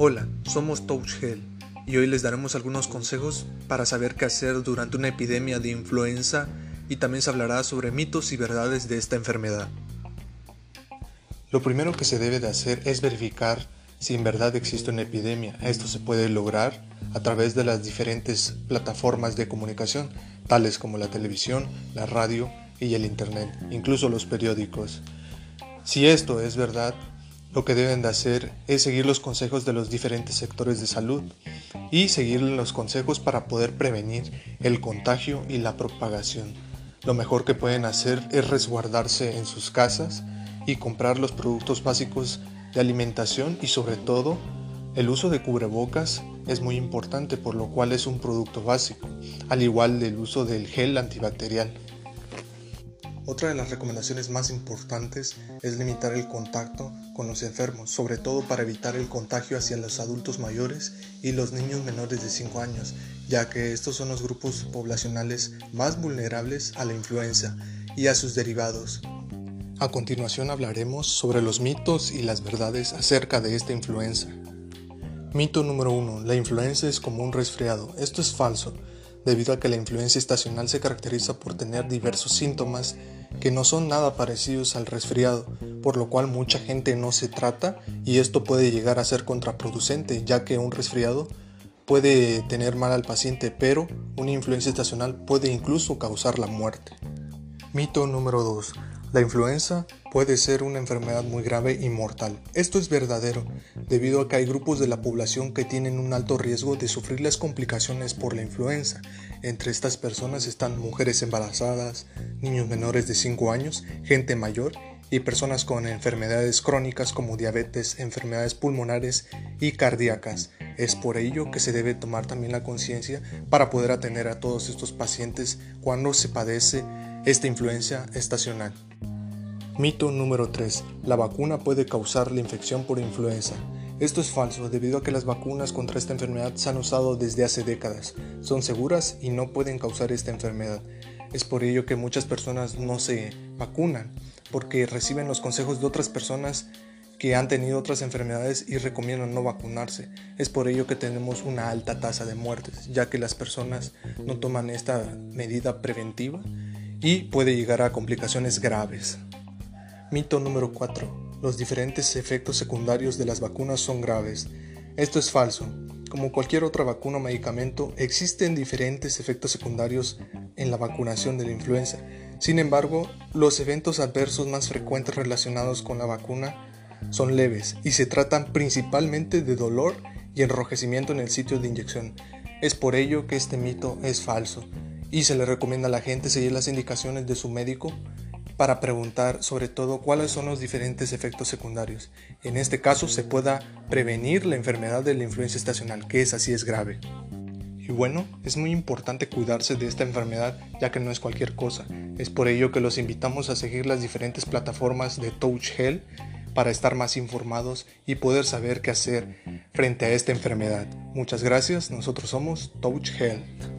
Hola, somos Touch Health y hoy les daremos algunos consejos para saber qué hacer durante una epidemia de influenza y también se hablará sobre mitos y verdades de esta enfermedad. Lo primero que se debe de hacer es verificar si en verdad existe una epidemia. Esto se puede lograr a través de las diferentes plataformas de comunicación, tales como la televisión, la radio y el Internet, incluso los periódicos. Si esto es verdad, lo que deben de hacer es seguir los consejos de los diferentes sectores de salud y seguir los consejos para poder prevenir el contagio y la propagación. Lo mejor que pueden hacer es resguardarse en sus casas y comprar los productos básicos de alimentación y sobre todo el uso de cubrebocas es muy importante por lo cual es un producto básico, al igual del uso del gel antibacterial. Otra de las recomendaciones más importantes es limitar el contacto con los enfermos, sobre todo para evitar el contagio hacia los adultos mayores y los niños menores de 5 años, ya que estos son los grupos poblacionales más vulnerables a la influenza y a sus derivados. A continuación hablaremos sobre los mitos y las verdades acerca de esta influenza. Mito número 1. La influenza es como un resfriado. Esto es falso, debido a que la influenza estacional se caracteriza por tener diversos síntomas que no son nada parecidos al resfriado, por lo cual mucha gente no se trata y esto puede llegar a ser contraproducente, ya que un resfriado puede tener mal al paciente, pero una influencia estacional puede incluso causar la muerte. Mito número 2. La influenza puede ser una enfermedad muy grave y mortal. Esto es verdadero, debido a que hay grupos de la población que tienen un alto riesgo de sufrir las complicaciones por la influenza. Entre estas personas están mujeres embarazadas, niños menores de 5 años, gente mayor y personas con enfermedades crónicas como diabetes, enfermedades pulmonares y cardíacas. Es por ello que se debe tomar también la conciencia para poder atender a todos estos pacientes cuando se padece esta influencia estacional. Mito número 3. La vacuna puede causar la infección por influenza. Esto es falso debido a que las vacunas contra esta enfermedad se han usado desde hace décadas. Son seguras y no pueden causar esta enfermedad. Es por ello que muchas personas no se vacunan porque reciben los consejos de otras personas que han tenido otras enfermedades y recomiendan no vacunarse. Es por ello que tenemos una alta tasa de muertes, ya que las personas no toman esta medida preventiva y puede llegar a complicaciones graves. Mito número 4. Los diferentes efectos secundarios de las vacunas son graves. Esto es falso. Como cualquier otra vacuna o medicamento, existen diferentes efectos secundarios en la vacunación de la influenza. Sin embargo, los eventos adversos más frecuentes relacionados con la vacuna son leves y se tratan principalmente de dolor y enrojecimiento en el sitio de inyección. Es por ello que este mito es falso y se le recomienda a la gente seguir las indicaciones de su médico para preguntar sobre todo cuáles son los diferentes efectos secundarios. En este caso se pueda prevenir la enfermedad de la influencia estacional, que es así es grave. Y bueno, es muy importante cuidarse de esta enfermedad ya que no es cualquier cosa. Es por ello que los invitamos a seguir las diferentes plataformas de Touch Health para estar más informados y poder saber qué hacer frente a esta enfermedad. Muchas gracias, nosotros somos Touch Health.